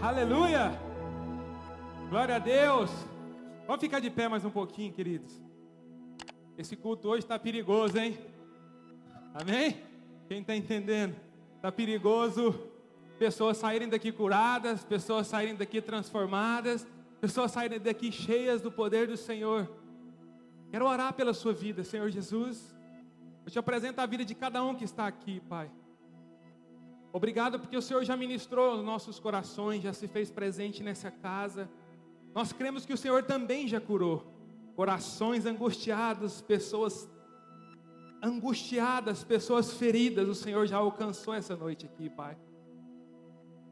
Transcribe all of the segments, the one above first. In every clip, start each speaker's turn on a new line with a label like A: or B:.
A: Aleluia! Glória a Deus! Vamos ficar de pé mais um pouquinho, queridos. Esse culto hoje está perigoso, hein? Amém? Quem está entendendo? Está perigoso. Pessoas saírem daqui curadas, pessoas saírem daqui transformadas, pessoas saírem daqui cheias do poder do Senhor. Quero orar pela sua vida, Senhor Jesus. Eu te apresento a vida de cada um que está aqui, Pai. Obrigado porque o Senhor já ministrou nos nossos corações, já se fez presente nessa casa. Nós cremos que o Senhor também já curou corações angustiados, pessoas angustiadas, pessoas feridas. O Senhor já alcançou essa noite aqui, Pai.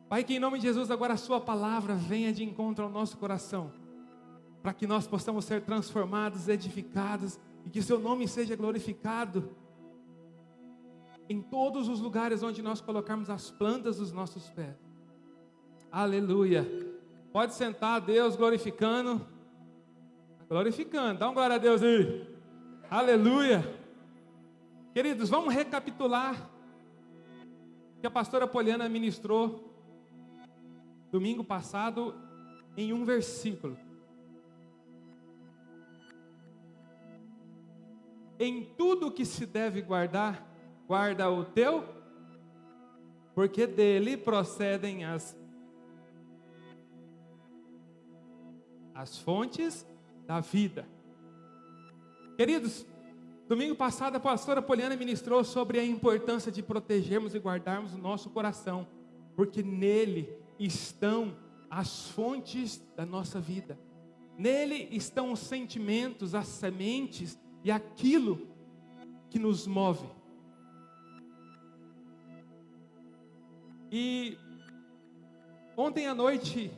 A: Pai, que em nome de Jesus agora a Sua palavra venha de encontro ao nosso coração, para que nós possamos ser transformados, edificados e que Seu nome seja glorificado em todos os lugares onde nós colocarmos as plantas dos nossos pés. Aleluia. Pode sentar, Deus glorificando. Glorificando. Dá um glória a Deus aí. Aleluia. Queridos, vamos recapitular que a pastora Poliana ministrou domingo passado em um versículo. Em tudo que se deve guardar, guarda o teu, porque dele procedem as as fontes da vida. Queridos, domingo passado a pastora Poliana ministrou sobre a importância de protegermos e guardarmos o nosso coração, porque nele estão as fontes da nossa vida. Nele estão os sentimentos, as sementes e aquilo que nos move. E ontem à noite,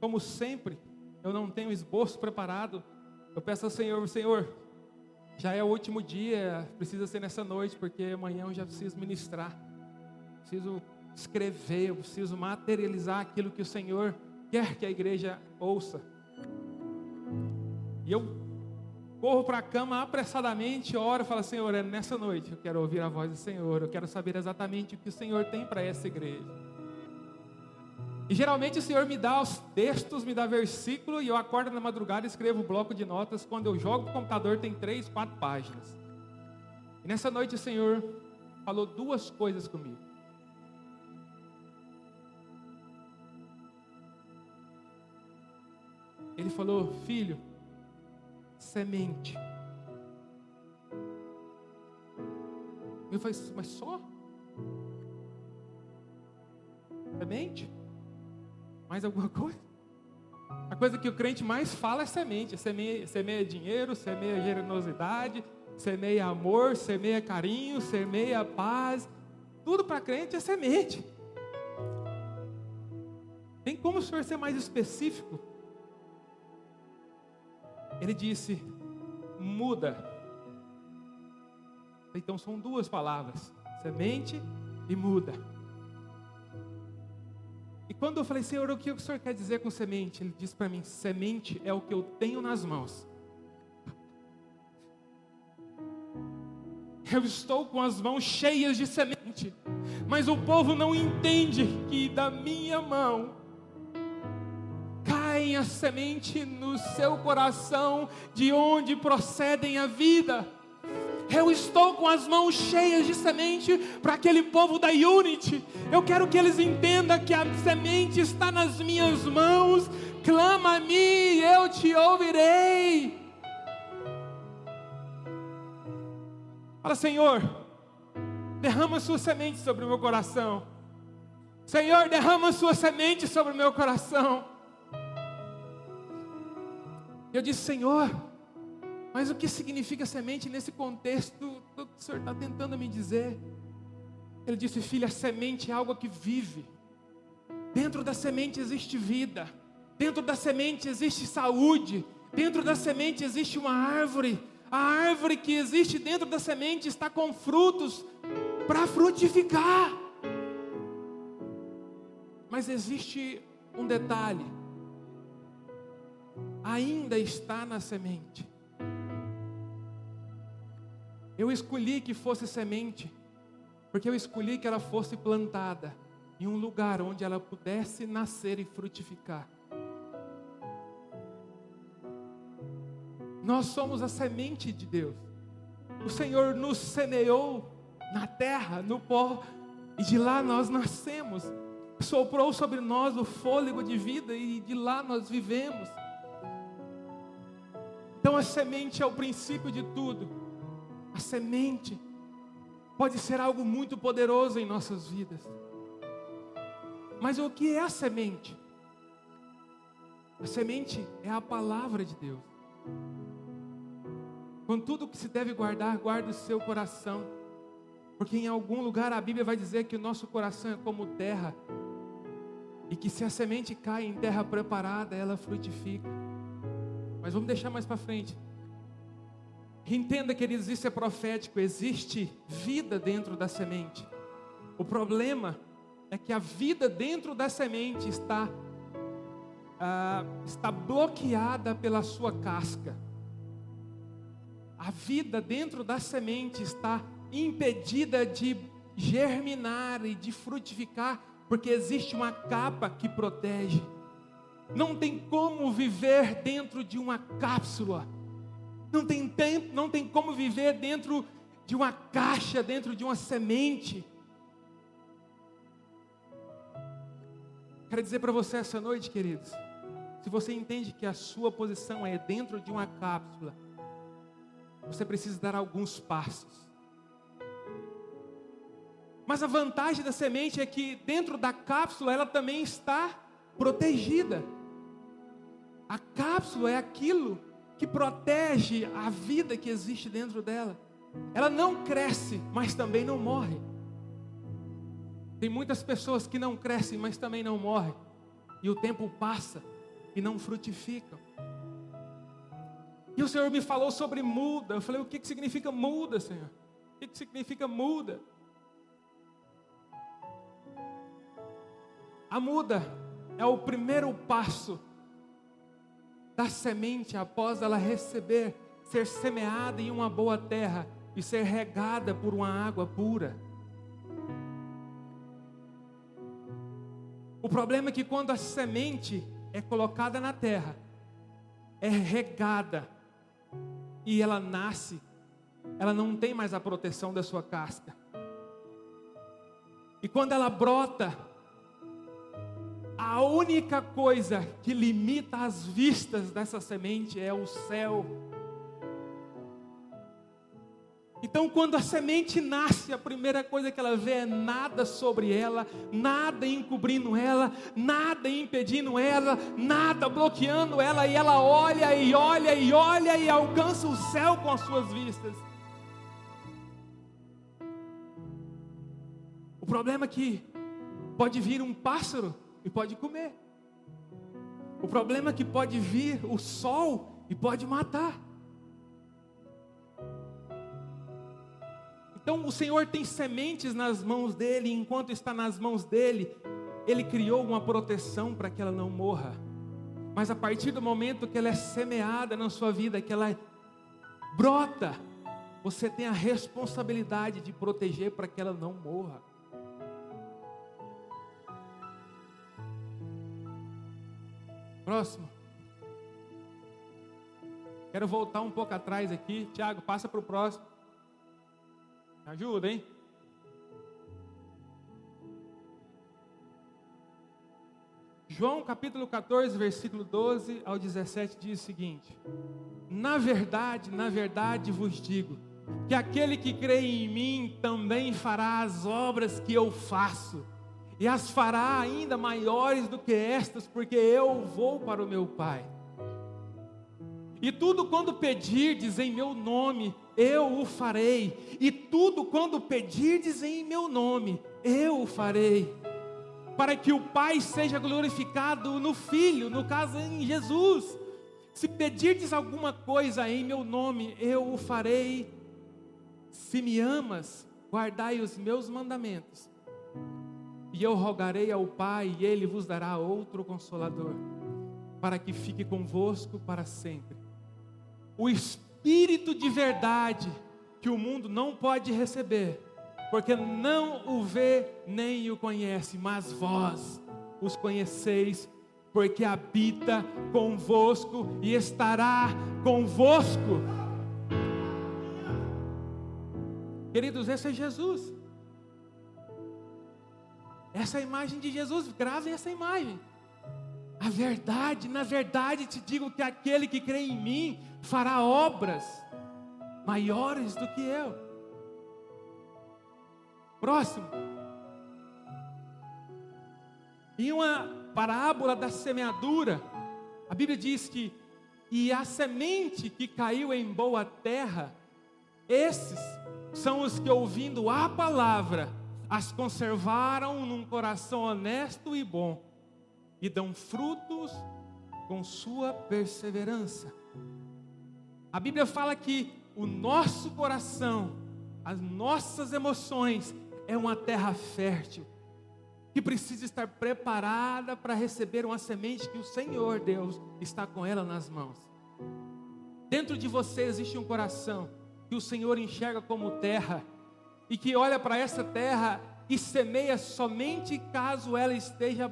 A: como sempre, eu não tenho esboço preparado. Eu peço ao Senhor, Senhor, já é o último dia, precisa ser nessa noite, porque amanhã eu já preciso ministrar. Preciso escrever, eu preciso materializar aquilo que o Senhor quer que a igreja ouça. E eu corro para a cama apressadamente, oro e falo, Senhor, é nessa noite eu quero ouvir a voz do Senhor, eu quero saber exatamente o que o Senhor tem para essa igreja. E geralmente o Senhor me dá os textos, me dá versículo, e eu acordo na madrugada e escrevo um bloco de notas. Quando eu jogo o computador, tem três, quatro páginas. E nessa noite o Senhor falou duas coisas comigo. Ele falou, filho, semente. Eu falei, mas só? Semente? Mais alguma coisa? A coisa que o crente mais fala é semente. Semeia, semeia dinheiro, semeia generosidade, semeia amor, semeia carinho, semeia paz. Tudo para crente é semente. Tem como o senhor ser mais específico? Ele disse: muda. Então são duas palavras: semente e muda. E quando eu falei, Senhor, o que o Senhor quer dizer com semente? Ele disse para mim: semente é o que eu tenho nas mãos. Eu estou com as mãos cheias de semente, mas o povo não entende que da minha mão caem a semente no seu coração, de onde procedem a vida. Eu estou com as mãos cheias de semente para aquele povo da Unity. Eu quero que eles entendam que a semente está nas minhas mãos. Clama a mim, eu te ouvirei. Fala, Senhor, derrama sua semente sobre o meu coração. Senhor, derrama sua semente sobre o meu coração. Eu disse, Senhor, mas o que significa semente nesse contexto? O que o Senhor está tentando me dizer? Ele disse, filha, a semente é algo que vive. Dentro da semente existe vida. Dentro da semente existe saúde. Dentro da semente existe uma árvore. A árvore que existe dentro da semente está com frutos para frutificar. Mas existe um detalhe ainda está na semente. Eu escolhi que fosse semente, porque eu escolhi que ela fosse plantada, em um lugar onde ela pudesse nascer e frutificar. Nós somos a semente de Deus. O Senhor nos semeou na terra, no pó, e de lá nós nascemos. Soprou sobre nós o fôlego de vida e de lá nós vivemos. Então a semente é o princípio de tudo. A semente pode ser algo muito poderoso em nossas vidas. Mas o que é a semente? A semente é a palavra de Deus. Com tudo que se deve guardar, guarde o seu coração. Porque em algum lugar a Bíblia vai dizer que o nosso coração é como terra. E que se a semente cai em terra preparada, ela frutifica. Mas vamos deixar mais para frente. Entenda, queridos, isso é profético. Existe vida dentro da semente. O problema é que a vida dentro da semente está, ah, está bloqueada pela sua casca. A vida dentro da semente está impedida de germinar e de frutificar, porque existe uma capa que protege. Não tem como viver dentro de uma cápsula não tem tempo, não tem como viver dentro de uma caixa, dentro de uma semente. Quero dizer para você essa noite, queridos, se você entende que a sua posição é dentro de uma cápsula, você precisa dar alguns passos. Mas a vantagem da semente é que dentro da cápsula ela também está protegida. A cápsula é aquilo que protege a vida que existe dentro dela. Ela não cresce, mas também não morre. Tem muitas pessoas que não crescem, mas também não morrem. E o tempo passa e não frutificam. E o Senhor me falou sobre muda. Eu falei, o que, que significa muda, Senhor? O que, que significa muda? A muda é o primeiro passo da semente após ela receber, ser semeada em uma boa terra e ser regada por uma água pura. O problema é que quando a semente é colocada na terra, é regada e ela nasce, ela não tem mais a proteção da sua casca. E quando ela brota, a única coisa que limita as vistas dessa semente é o céu. Então, quando a semente nasce, a primeira coisa que ela vê é nada sobre ela, nada encobrindo ela, nada impedindo ela, nada bloqueando ela, e ela olha e olha e olha e alcança o céu com as suas vistas. O problema é que pode vir um pássaro e pode comer. O problema é que pode vir o sol e pode matar. Então o Senhor tem sementes nas mãos dele, e enquanto está nas mãos dele, ele criou uma proteção para que ela não morra. Mas a partir do momento que ela é semeada na sua vida, que ela brota, você tem a responsabilidade de proteger para que ela não morra. Próximo. Quero voltar um pouco atrás aqui. Tiago, passa para o próximo. Me ajuda, hein? João capítulo 14, versículo 12 ao 17 diz o seguinte: Na verdade, na verdade vos digo, que aquele que crê em mim também fará as obras que eu faço e as fará ainda maiores do que estas, porque eu vou para o meu Pai. E tudo quando pedirdes em meu nome, eu o farei. E tudo quando pedirdes em meu nome, eu o farei. Para que o Pai seja glorificado no Filho, no caso em Jesus. Se pedirdes alguma coisa em meu nome, eu o farei. Se me amas, guardai os meus mandamentos. E eu rogarei ao Pai, e Ele vos dará outro consolador, para que fique convosco para sempre. O Espírito de verdade, que o mundo não pode receber, porque não o vê nem o conhece, mas vós os conheceis, porque habita convosco e estará convosco. Queridos, esse é Jesus. Essa imagem de Jesus, grave essa imagem. A verdade, na verdade te digo que aquele que crê em mim fará obras maiores do que eu. Próximo. Em uma parábola da semeadura, a Bíblia diz que e a semente que caiu em boa terra, esses são os que ouvindo a palavra as conservaram num coração honesto e bom e dão frutos com sua perseverança. A Bíblia fala que o nosso coração, as nossas emoções, é uma terra fértil, que precisa estar preparada para receber uma semente que o Senhor Deus está com ela nas mãos. Dentro de você existe um coração que o Senhor enxerga como terra e que olha para essa terra e semeia somente caso ela esteja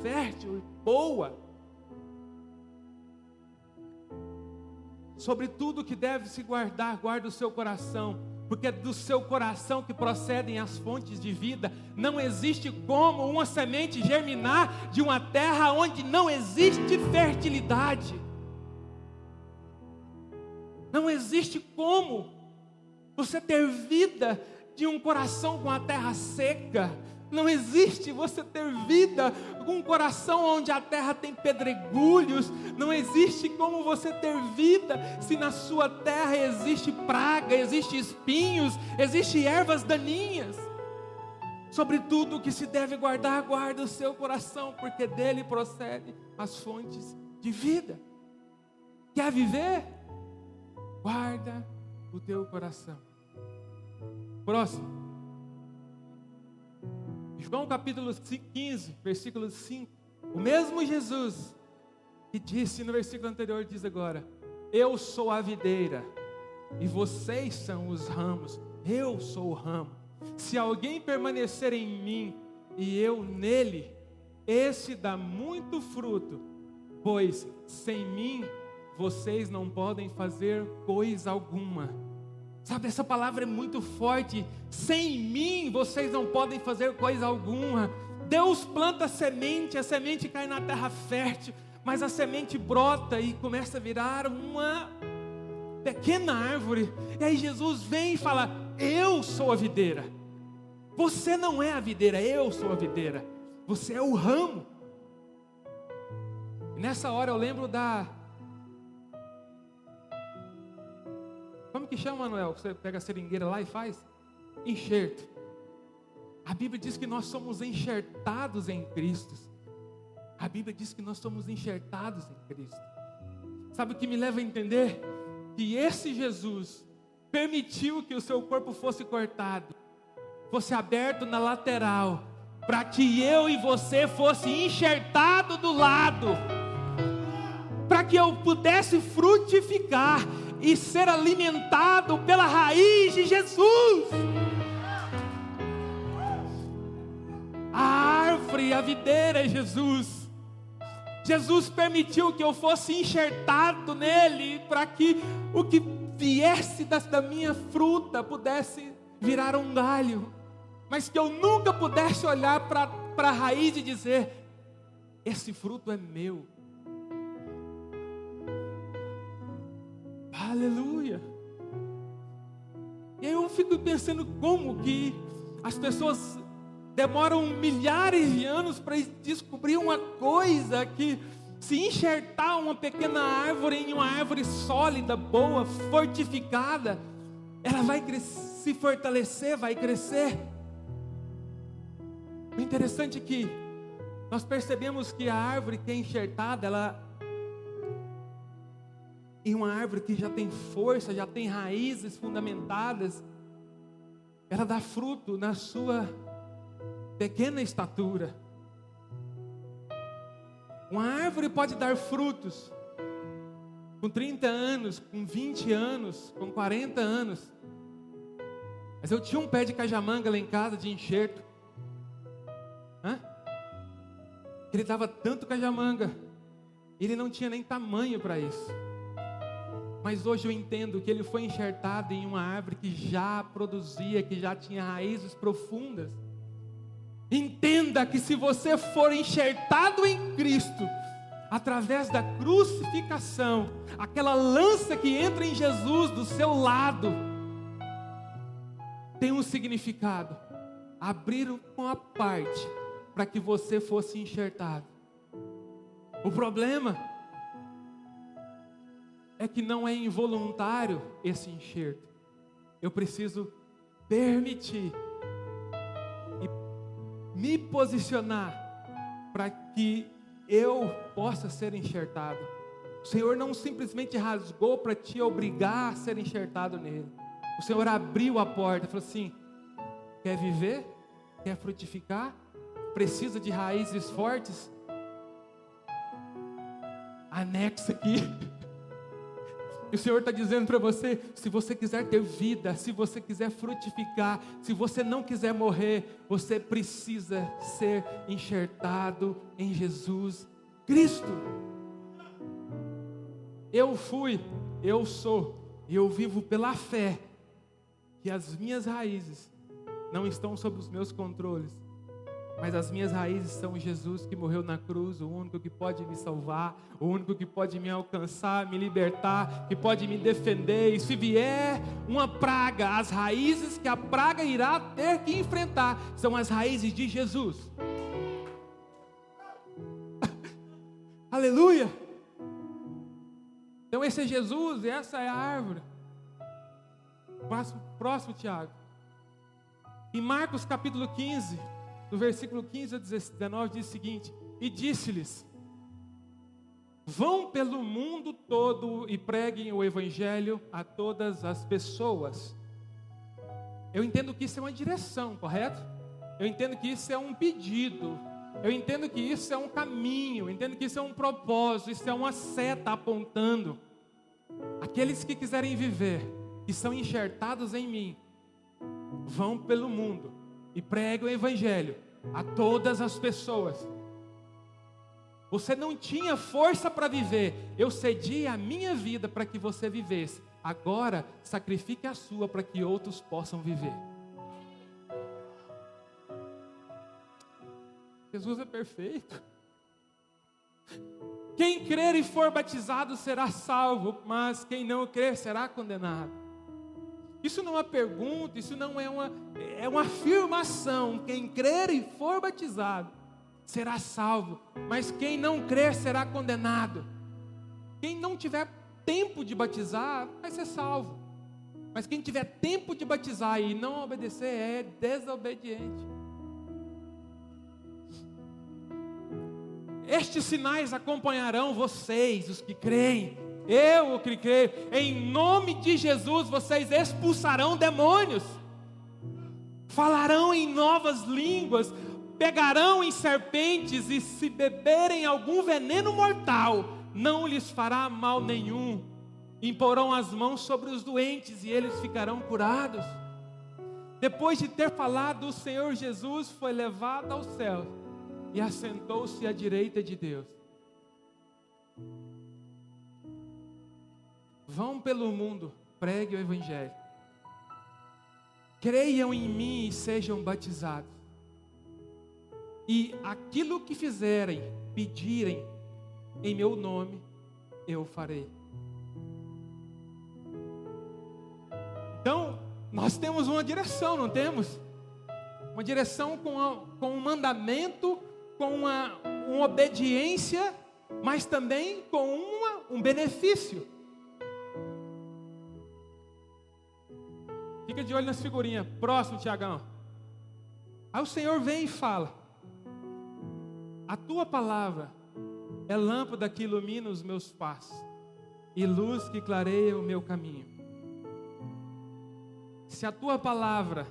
A: fértil, boa. Sobre tudo que deve se guardar, guarda o seu coração, porque é do seu coração que procedem as fontes de vida. Não existe como uma semente germinar de uma terra onde não existe fertilidade. Não existe como você ter vida de um coração com a terra seca. Não existe você ter vida com um coração onde a terra tem pedregulhos. Não existe como você ter vida se na sua terra existe praga, existe espinhos, existe ervas daninhas. Sobre tudo que se deve guardar, guarda o seu coração, porque dele procede as fontes de vida. Quer viver? Guarda o teu coração. Próximo. João capítulo 15, versículo 5. O mesmo Jesus que disse no versículo anterior diz agora: Eu sou a videira e vocês são os ramos. Eu sou o ramo. Se alguém permanecer em mim e eu nele, esse dá muito fruto, pois sem mim vocês não podem fazer coisa alguma. Sabe, essa palavra é muito forte. Sem mim vocês não podem fazer coisa alguma. Deus planta a semente, a semente cai na terra fértil, mas a semente brota e começa a virar uma pequena árvore. E aí Jesus vem e fala: Eu sou a videira. Você não é a videira, eu sou a videira. Você é o ramo. E nessa hora eu lembro da Como que chama, Manuel? Você pega a seringueira lá e faz? Enxerto. A Bíblia diz que nós somos enxertados em Cristo. A Bíblia diz que nós somos enxertados em Cristo. Sabe o que me leva a entender? Que esse Jesus permitiu que o seu corpo fosse cortado, fosse aberto na lateral, para que eu e você fosse enxertado do lado, para que eu pudesse frutificar e ser alimentado pela raiz de Jesus. A árvore, a videira é Jesus. Jesus permitiu que eu fosse enxertado nele para que o que viesse da minha fruta pudesse virar um galho, mas que eu nunca pudesse olhar para a raiz e dizer: esse fruto é meu. Aleluia. E eu fico pensando como que as pessoas demoram milhares de anos para descobrir uma coisa que se enxertar uma pequena árvore em uma árvore sólida, boa, fortificada, ela vai se fortalecer, vai crescer. O interessante é que nós percebemos que a árvore que é enxertada, ela em uma árvore que já tem força, já tem raízes fundamentadas, ela dá fruto na sua pequena estatura. Uma árvore pode dar frutos com 30 anos, com 20 anos, com 40 anos. Mas eu tinha um pé de cajamanga lá em casa, de enxerto. Hã? Ele dava tanto cajamanga. Ele não tinha nem tamanho para isso. Mas hoje eu entendo que ele foi enxertado em uma árvore que já produzia, que já tinha raízes profundas. Entenda que se você for enxertado em Cristo, através da crucificação, aquela lança que entra em Jesus do seu lado, tem um significado. Abriram uma parte para que você fosse enxertado. O problema é que não é involuntário esse enxerto. Eu preciso permitir e me posicionar para que eu possa ser enxertado. O Senhor não simplesmente rasgou para te obrigar a ser enxertado nele. O Senhor abriu a porta falou assim: quer viver? Quer frutificar? Precisa de raízes fortes? Anexa aqui. E o Senhor está dizendo para você: se você quiser ter vida, se você quiser frutificar, se você não quiser morrer, você precisa ser enxertado em Jesus Cristo. Eu fui, eu sou, e eu vivo pela fé, que as minhas raízes não estão sob os meus controles, mas as minhas raízes são Jesus que morreu na cruz, o único que pode me salvar, o único que pode me alcançar, me libertar, que pode me defender. E se vier uma praga, as raízes que a praga irá ter que enfrentar são as raízes de Jesus. Aleluia! Então esse é Jesus essa é a árvore. Próximo, próximo Tiago. Em Marcos capítulo 15, no versículo 15 a 19, diz o seguinte: E disse-lhes: Vão pelo mundo todo e preguem o evangelho a todas as pessoas. Eu entendo que isso é uma direção, correto? Eu entendo que isso é um pedido. Eu entendo que isso é um caminho. Eu entendo que isso é um propósito. Isso é uma seta apontando. Aqueles que quiserem viver, que são enxertados em mim, vão pelo mundo e pregue o Evangelho a todas as pessoas. Você não tinha força para viver, eu cedi a minha vida para que você vivesse. Agora, sacrifique a sua para que outros possam viver. Jesus é perfeito. Quem crer e for batizado será salvo, mas quem não crer será condenado. Isso não é uma pergunta, isso não é uma, é uma afirmação. Quem crer e for batizado será salvo, mas quem não crer será condenado. Quem não tiver tempo de batizar vai ser salvo, mas quem tiver tempo de batizar e não obedecer é desobediente. Estes sinais acompanharão vocês, os que creem. Eu o que creio, em nome de Jesus vocês expulsarão demônios, falarão em novas línguas, pegarão em serpentes e se beberem algum veneno mortal, não lhes fará mal nenhum. Imporão as mãos sobre os doentes e eles ficarão curados. Depois de ter falado, o Senhor Jesus foi levado ao céu e assentou-se à direita de Deus. Vão pelo mundo, pregue o Evangelho. Creiam em mim e sejam batizados. E aquilo que fizerem, pedirem em meu nome, eu farei. Então, nós temos uma direção, não temos? Uma direção com, a, com um mandamento, com uma, uma obediência, mas também com uma, um benefício. Fica de olho nas figurinhas. Próximo, Tiagão. Aí o Senhor vem e fala: A tua palavra é lâmpada que ilumina os meus passos e luz que clareia o meu caminho. Se a tua palavra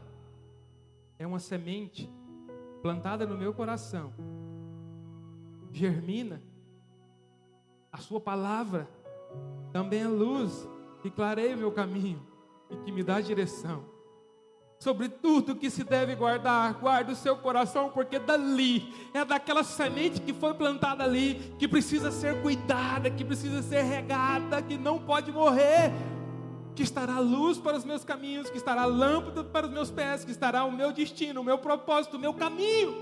A: é uma semente plantada no meu coração, germina, a sua palavra também é luz que clareia o meu caminho e que me dá direção. sobre tudo que se deve guardar, guarde o seu coração, porque dali é daquela semente que foi plantada ali, que precisa ser cuidada, que precisa ser regada, que não pode morrer, que estará luz para os meus caminhos, que estará lâmpada para os meus pés, que estará o meu destino, o meu propósito, o meu caminho.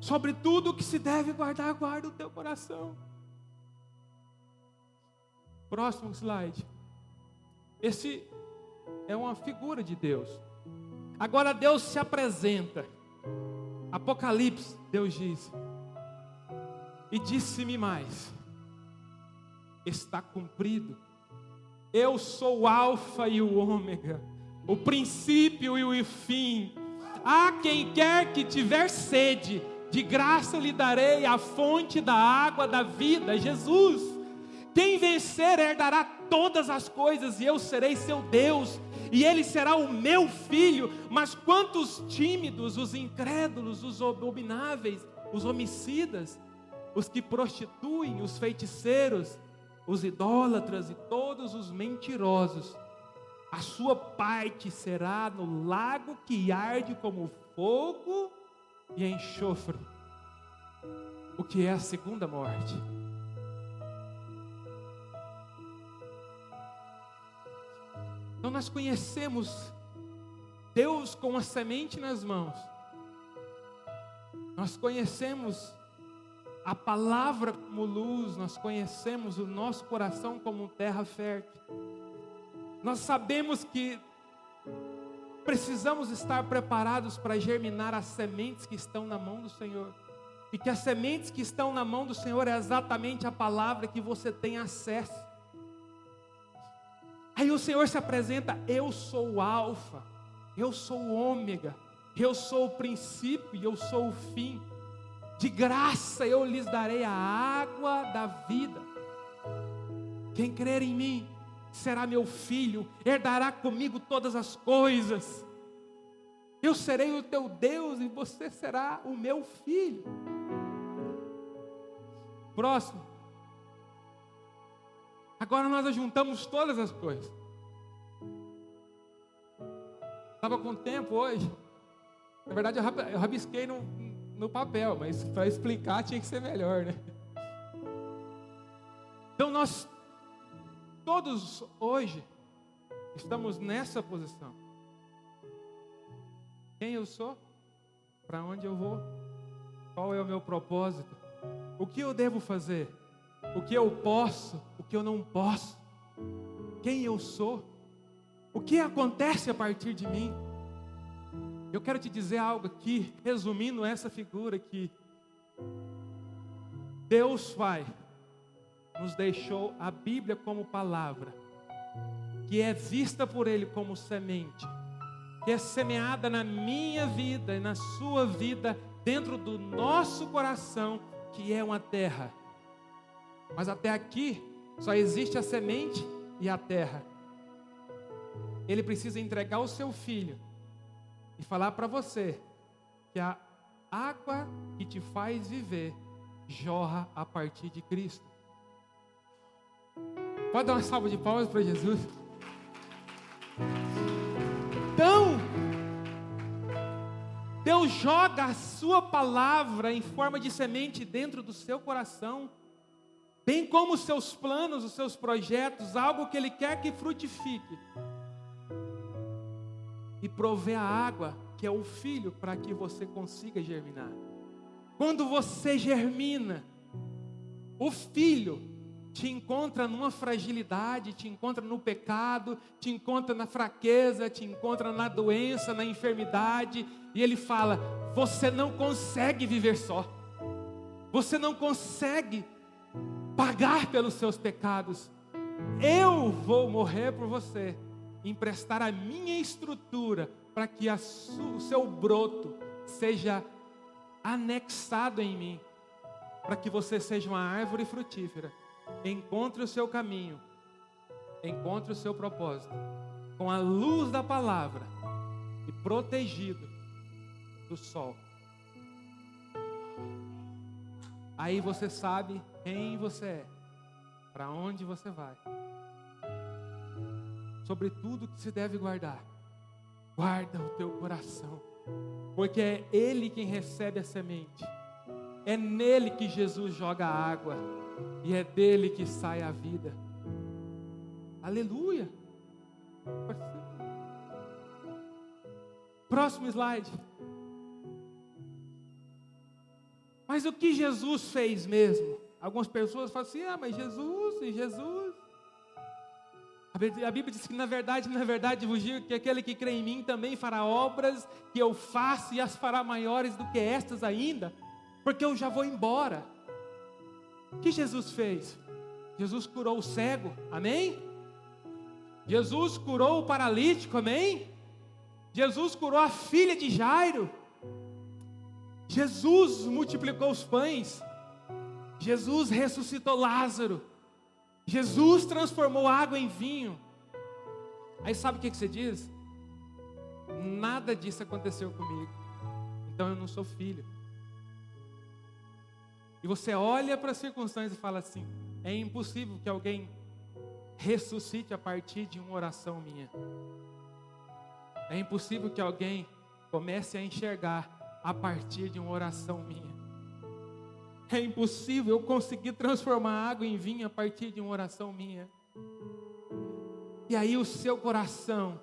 A: Sobre tudo que se deve guardar, guarda o teu coração. Próximo slide. Esse é uma figura de Deus. Agora Deus se apresenta. Apocalipse, Deus diz. E disse-me mais: Está cumprido. Eu sou o Alfa e o Ômega, o princípio e o fim. A quem quer que tiver sede, de graça lhe darei a fonte da água da vida, Jesus. Quem vencer herdará todas as coisas, e eu serei seu Deus, e ele será o meu filho. Mas quantos tímidos, os incrédulos, os abomináveis, os homicidas, os que prostituem, os feiticeiros, os idólatras e todos os mentirosos, a sua parte será no lago que arde como fogo e enxofre, o que é a segunda morte. Então nós conhecemos Deus com a semente nas mãos. Nós conhecemos a palavra como luz, nós conhecemos o nosso coração como terra fértil. Nós sabemos que precisamos estar preparados para germinar as sementes que estão na mão do Senhor. E que as sementes que estão na mão do Senhor é exatamente a palavra que você tem acesso. Aí o Senhor se apresenta: Eu sou o Alfa, eu sou o Ômega, eu sou o princípio e eu sou o fim. De graça eu lhes darei a água da vida. Quem crer em mim será meu filho, herdará comigo todas as coisas. Eu serei o teu Deus e você será o meu filho. Próximo. Agora nós juntamos todas as coisas. Estava com tempo hoje. Na verdade, eu rabisquei no, no papel, mas para explicar tinha que ser melhor, né? Então nós todos hoje estamos nessa posição. Quem eu sou? Para onde eu vou? Qual é o meu propósito? O que eu devo fazer? o que eu posso, que eu não posso, quem eu sou, o que acontece a partir de mim. Eu quero te dizer algo aqui, resumindo essa figura que Deus Pai nos deixou a Bíblia como palavra, que é vista por Ele como semente, que é semeada na minha vida e na sua vida, dentro do nosso coração, que é uma terra. Mas até aqui só existe a semente e a terra. Ele precisa entregar o seu filho e falar para você que a água que te faz viver jorra a partir de Cristo. Pode dar uma salva de palmas para Jesus? Então, Deus joga a sua palavra em forma de semente dentro do seu coração bem como os seus planos, os seus projetos, algo que Ele quer que frutifique. E prover a água, que é o filho, para que você consiga germinar. Quando você germina, o filho te encontra numa fragilidade, te encontra no pecado, te encontra na fraqueza, te encontra na doença, na enfermidade, e ele fala: você não consegue viver só, você não consegue pagar pelos seus pecados. Eu vou morrer por você, emprestar a minha estrutura para que o seu broto seja anexado em mim, para que você seja uma árvore frutífera. Encontre o seu caminho, encontre o seu propósito, com a luz da palavra e protegido do sol. Aí você sabe quem você é, para onde você vai. Sobre tudo que se deve guardar, guarda o teu coração, porque é Ele quem recebe a semente, é nele que Jesus joga a água, e é dele que sai a vida. Aleluia! Próximo slide. Mas o que Jesus fez mesmo? Algumas pessoas falam assim: ah, mas Jesus, e Jesus. A Bíblia diz que na verdade, na verdade, vos digo que aquele que crê em mim também fará obras que eu faço e as fará maiores do que estas ainda, porque eu já vou embora. O que Jesus fez? Jesus curou o cego, amém? Jesus curou o paralítico, amém? Jesus curou a filha de Jairo. Jesus multiplicou os pães. Jesus ressuscitou Lázaro. Jesus transformou água em vinho. Aí sabe o que, você diz? Nada disso aconteceu comigo. Então eu não sou filho. E você olha para as circunstâncias e fala assim: é impossível que alguém ressuscite a partir de uma oração minha. É impossível que alguém comece a enxergar a partir de uma oração minha. É impossível eu conseguir transformar água em vinho a partir de uma oração minha. E aí o seu coração,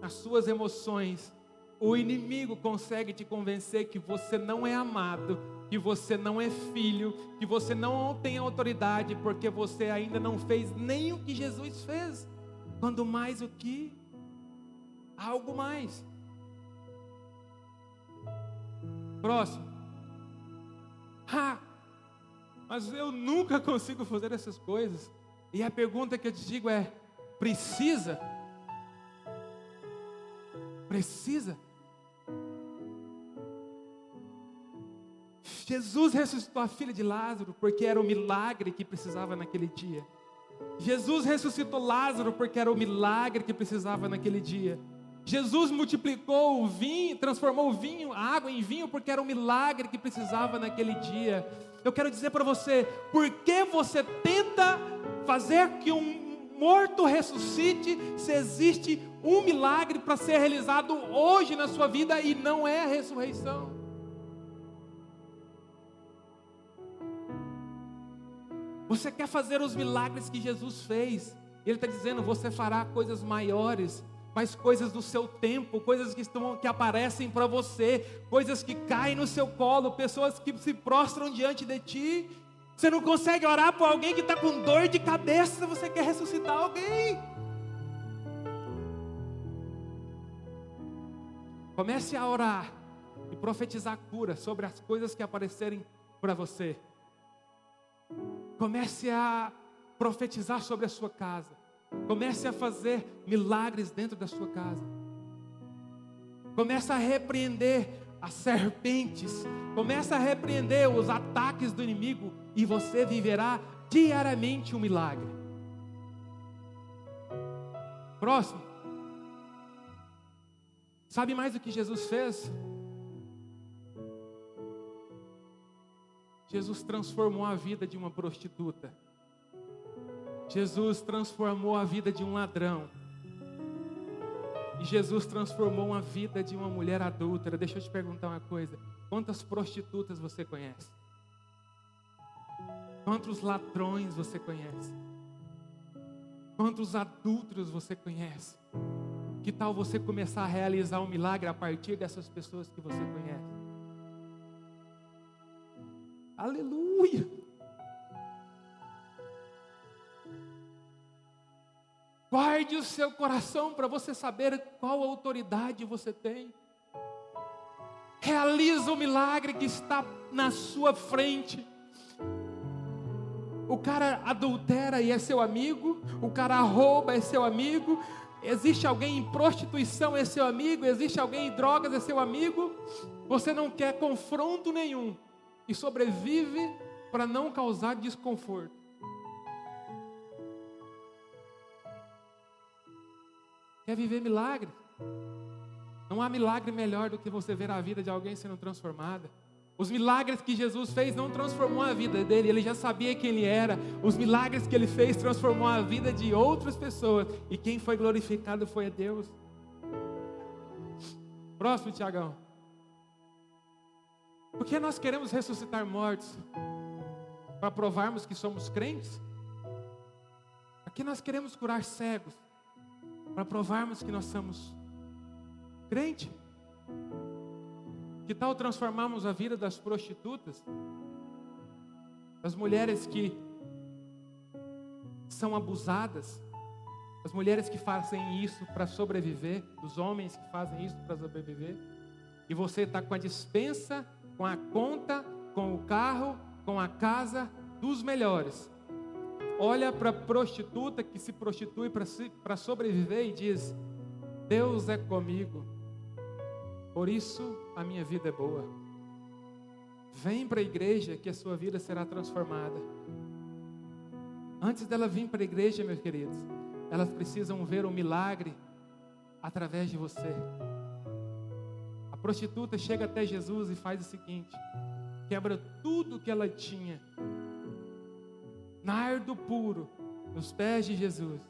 A: as suas emoções, o inimigo consegue te convencer que você não é amado, que você não é filho, que você não tem autoridade, porque você ainda não fez nem o que Jesus fez, quando mais o que algo mais. Próximo. Ah, mas eu nunca consigo fazer essas coisas. E a pergunta que eu te digo é: precisa? Precisa? Jesus ressuscitou a filha de Lázaro porque era o milagre que precisava naquele dia. Jesus ressuscitou Lázaro porque era o milagre que precisava naquele dia. Jesus multiplicou o vinho, transformou o vinho, a água em vinho, porque era um milagre que precisava naquele dia. Eu quero dizer para você, por que você tenta fazer que um morto ressuscite, se existe um milagre para ser realizado hoje na sua vida e não é a ressurreição? Você quer fazer os milagres que Jesus fez? Ele está dizendo: você fará coisas maiores mas coisas do seu tempo, coisas que estão que aparecem para você, coisas que caem no seu colo, pessoas que se prostram diante de ti. Você não consegue orar por alguém que está com dor de cabeça, você quer ressuscitar alguém. Comece a orar e profetizar cura sobre as coisas que aparecerem para você. Comece a profetizar sobre a sua casa. Comece a fazer milagres dentro da sua casa. Comece a repreender as serpentes. Comece a repreender os ataques do inimigo e você viverá diariamente um milagre. Próximo. Sabe mais o que Jesus fez? Jesus transformou a vida de uma prostituta. Jesus transformou a vida de um ladrão. E Jesus transformou a vida de uma mulher adúltera. Deixa eu te perguntar uma coisa: quantas prostitutas você conhece? Quantos ladrões você conhece? Quantos adúlteros você conhece? Que tal você começar a realizar um milagre a partir dessas pessoas que você conhece? Aleluia! Guarde o seu coração para você saber qual autoridade você tem. Realiza o milagre que está na sua frente. O cara adultera e é seu amigo, o cara rouba é seu amigo, existe alguém em prostituição é seu amigo, existe alguém em drogas é seu amigo. Você não quer confronto nenhum e sobrevive para não causar desconforto. Quer viver milagre? Não há milagre melhor do que você ver a vida de alguém sendo transformada. Os milagres que Jesus fez não transformou a vida dele, ele já sabia quem ele era. Os milagres que ele fez transformou a vida de outras pessoas, e quem foi glorificado foi a Deus. Próximo, Tiagão. Porque nós queremos ressuscitar mortos para provarmos que somos crentes? Aqui nós queremos curar cegos para provarmos que nós somos crente? Que tal transformarmos a vida das prostitutas? Das mulheres que são abusadas, as mulheres que fazem isso para sobreviver, os homens que fazem isso para sobreviver, e você está com a dispensa, com a conta, com o carro, com a casa dos melhores. Olha para a prostituta que se prostitui para sobreviver e diz: Deus é comigo, por isso a minha vida é boa. Vem para a igreja que a sua vida será transformada. Antes dela vir para a igreja, meus queridos, elas precisam ver o um milagre através de você. A prostituta chega até Jesus e faz o seguinte: quebra tudo que ela tinha, nardo puro, nos pés de Jesus,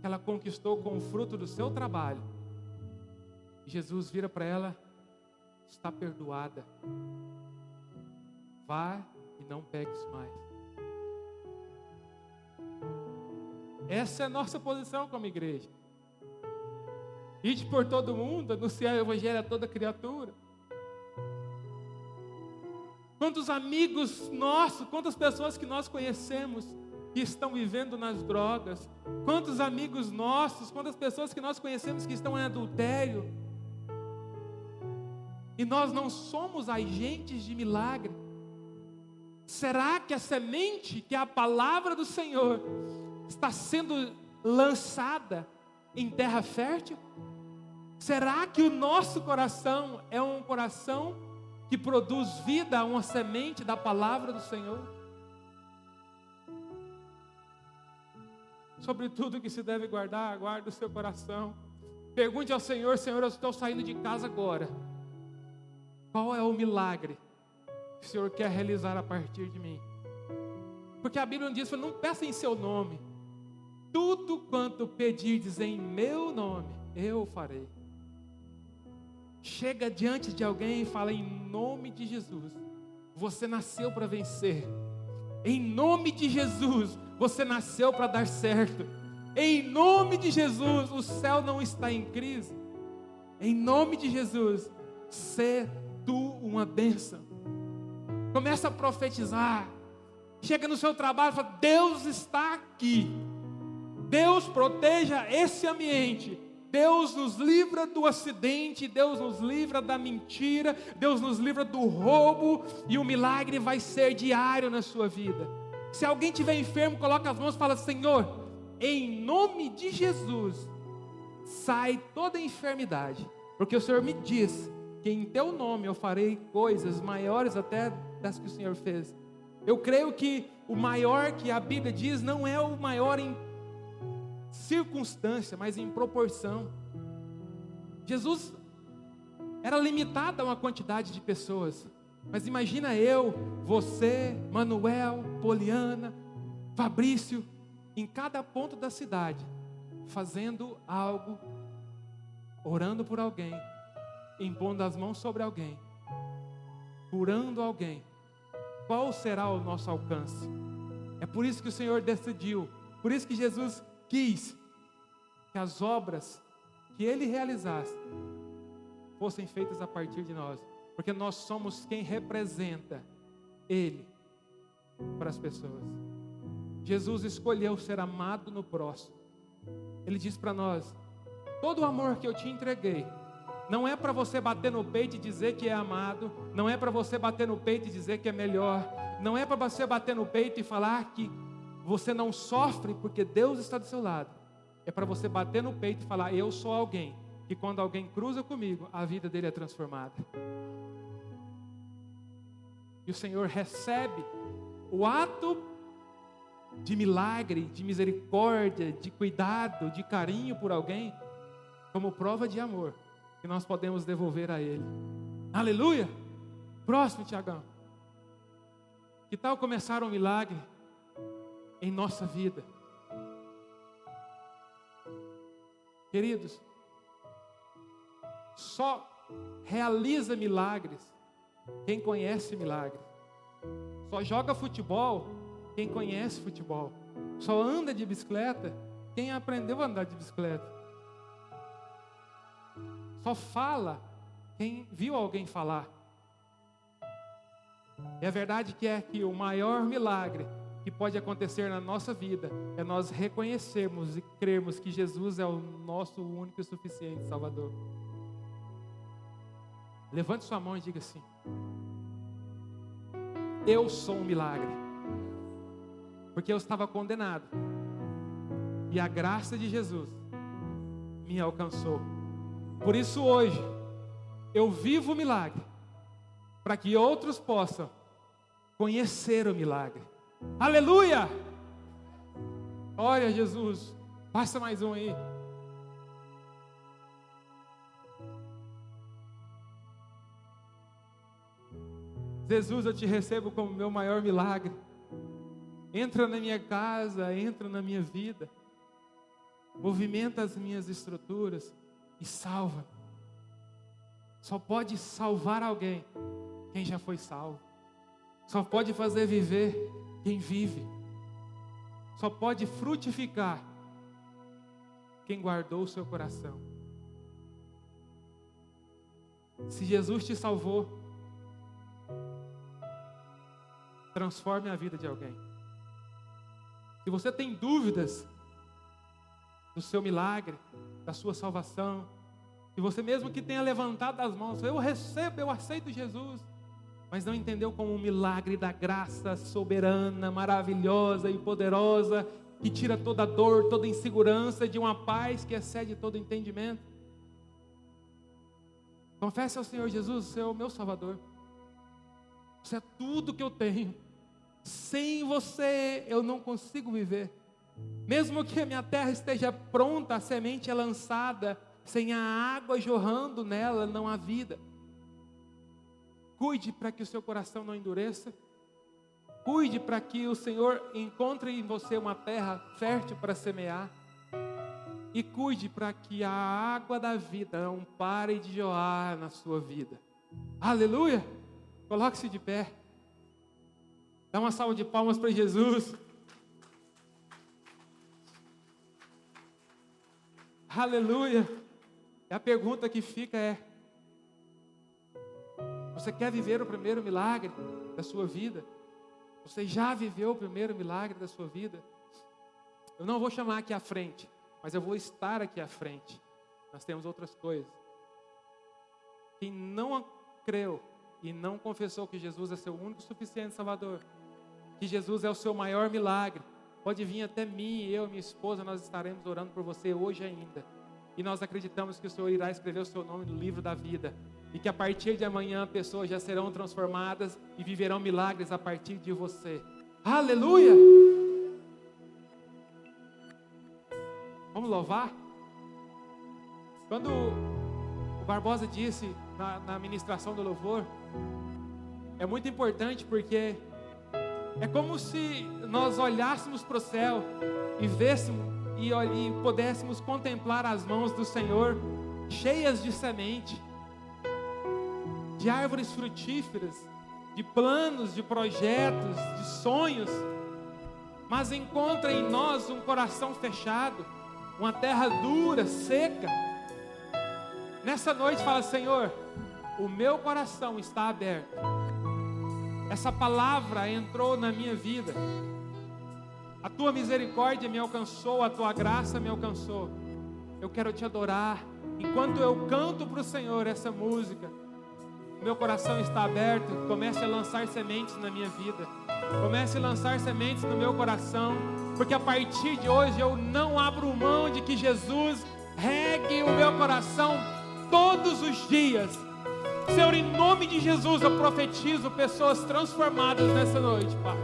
A: que ela conquistou com o fruto do seu trabalho Jesus vira para ela: está perdoada. Vá e não pegues mais. Essa é a nossa posição como igreja. Ide por todo mundo, anunciar o Evangelho a toda criatura. Quantos amigos nossos, quantas pessoas que nós conhecemos que estão vivendo nas drogas, quantos amigos nossos, quantas pessoas que nós conhecemos que estão em adultério, e nós não somos agentes de milagre. Será que a semente, que é a palavra do Senhor, está sendo lançada em terra fértil? Será que o nosso coração é um coração que produz vida a uma semente da palavra do Senhor? Sobre tudo que se deve guardar, guarde o seu coração. Pergunte ao Senhor: Senhor, eu estou saindo de casa agora. Qual é o milagre que o Senhor quer realizar a partir de mim? Porque a Bíblia diz: não peça em seu nome, tudo quanto pedirdes em meu nome, eu farei. Chega diante de alguém e fala em nome de Jesus. Você nasceu para vencer. Em nome de Jesus, você nasceu para dar certo. Em nome de Jesus, o céu não está em crise. Em nome de Jesus, ser tu uma bênção. Começa a profetizar. Chega no seu trabalho e fala: Deus está aqui. Deus proteja esse ambiente. Deus nos livra do acidente, Deus nos livra da mentira, Deus nos livra do roubo, e o milagre vai ser diário na sua vida. Se alguém estiver enfermo, coloca as mãos e fala: Senhor, em nome de Jesus, sai toda enfermidade, porque o Senhor me diz que em teu nome eu farei coisas maiores até das que o Senhor fez. Eu creio que o maior que a Bíblia diz não é o maior em circunstância, mas em proporção. Jesus era limitado a uma quantidade de pessoas. Mas imagina eu, você, Manuel, Poliana, Fabrício, em cada ponto da cidade, fazendo algo, orando por alguém, impondo as mãos sobre alguém, curando alguém, qual será o nosso alcance? É por isso que o Senhor decidiu, por isso que Jesus quis que as obras que Ele realizasse fossem feitas a partir de nós, porque nós somos quem representa Ele para as pessoas. Jesus escolheu ser amado no próximo. Ele diz para nós: todo o amor que eu te entreguei, não é para você bater no peito e dizer que é amado, não é para você bater no peito e dizer que é melhor, não é para você bater no peito e falar que você não sofre porque Deus está do seu lado. É para você bater no peito e falar: Eu sou alguém que quando alguém cruza comigo, a vida dele é transformada. E o Senhor recebe o ato de milagre, de misericórdia, de cuidado, de carinho por alguém, como prova de amor que nós podemos devolver a Ele. Aleluia! Próximo, Tiagão. Que tal começar um milagre em nossa vida? Só realiza milagres quem conhece milagre. Só joga futebol quem conhece futebol. Só anda de bicicleta quem aprendeu a andar de bicicleta. Só fala quem viu alguém falar. E a verdade que é que o maior milagre que pode acontecer na nossa vida é nós reconhecermos e crermos que Jesus é o nosso único e suficiente Salvador. Levante sua mão e diga assim: Eu sou um milagre, porque eu estava condenado, e a graça de Jesus me alcançou. Por isso hoje, eu vivo o milagre, para que outros possam conhecer o milagre. Aleluia! Olha, Jesus, passa mais um aí. Jesus, eu te recebo como meu maior milagre. Entra na minha casa, entra na minha vida, movimenta as minhas estruturas e salva. Só pode salvar alguém quem já foi salvo. Só pode fazer viver quem vive. Só pode frutificar quem guardou o seu coração. Se Jesus te salvou, transforme a vida de alguém. Se você tem dúvidas do seu milagre, da sua salvação, se você mesmo que tenha levantado as mãos, eu recebo, eu aceito Jesus, mas não entendeu como um milagre da graça soberana, maravilhosa e poderosa, que tira toda dor, toda insegurança, de uma paz que excede todo entendimento. Confesse ao Senhor Jesus, Você é o meu Salvador. Você é tudo que eu tenho. Sem você eu não consigo viver. Mesmo que a minha terra esteja pronta, a semente é lançada, sem a água jorrando nela, não há vida. Cuide para que o seu coração não endureça. Cuide para que o Senhor encontre em você uma terra fértil para semear. E cuide para que a água da vida não pare de jorrar na sua vida. Aleluia! Coloque-se de pé. Dá uma salva de palmas para Jesus. Aleluia! E a pergunta que fica é: você quer viver o primeiro milagre da sua vida? Você já viveu o primeiro milagre da sua vida? Eu não vou chamar aqui à frente, mas eu vou estar aqui à frente. Nós temos outras coisas. Quem não creu e não confessou que Jesus é seu único suficiente Salvador, que Jesus é o seu maior milagre, pode vir até mim, eu e minha esposa, nós estaremos orando por você hoje ainda. E nós acreditamos que o Senhor irá escrever o seu nome no livro da vida e que a partir de amanhã pessoas já serão transformadas e viverão milagres a partir de você. Aleluia! Vamos louvar? Quando o Barbosa disse na, na ministração do louvor, é muito importante porque é como se nós olhássemos para o céu e vêssemos e, e pudéssemos contemplar as mãos do Senhor cheias de semente de árvores frutíferas, de planos, de projetos, de sonhos, mas encontra em nós um coração fechado, uma terra dura, seca. Nessa noite fala, Senhor, o meu coração está aberto. Essa palavra entrou na minha vida. A tua misericórdia me alcançou, a tua graça me alcançou. Eu quero te adorar. Enquanto eu canto para o Senhor essa música, meu coração está aberto, comece a lançar sementes na minha vida. Comece a lançar sementes no meu coração, porque a partir de hoje eu não abro mão de que Jesus regue o meu coração todos os dias. Senhor, em nome de Jesus eu profetizo pessoas transformadas nessa noite, Pai.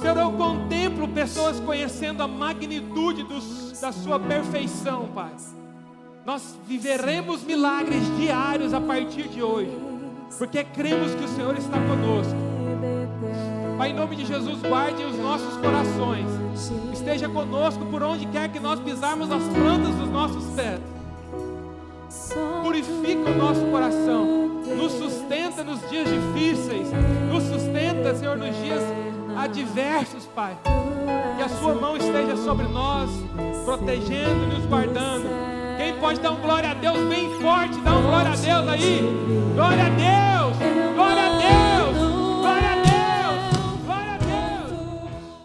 A: Senhor, eu contemplo pessoas conhecendo a magnitude dos, da Sua perfeição, Pai. Nós viveremos milagres diários a partir de hoje, porque cremos que o Senhor está conosco. Pai, em nome de Jesus, guarde os nossos corações. Esteja conosco por onde quer que nós pisarmos as plantas dos nossos pés. Purifica o nosso coração. Nos sustenta nos dias difíceis. Nos sustenta, Senhor, nos dias adversos, Pai. Que a Sua mão esteja sobre nós, protegendo e nos guardando. Quem pode dar um glória a Deus bem forte? Dá um glória a Deus aí. Glória a Deus.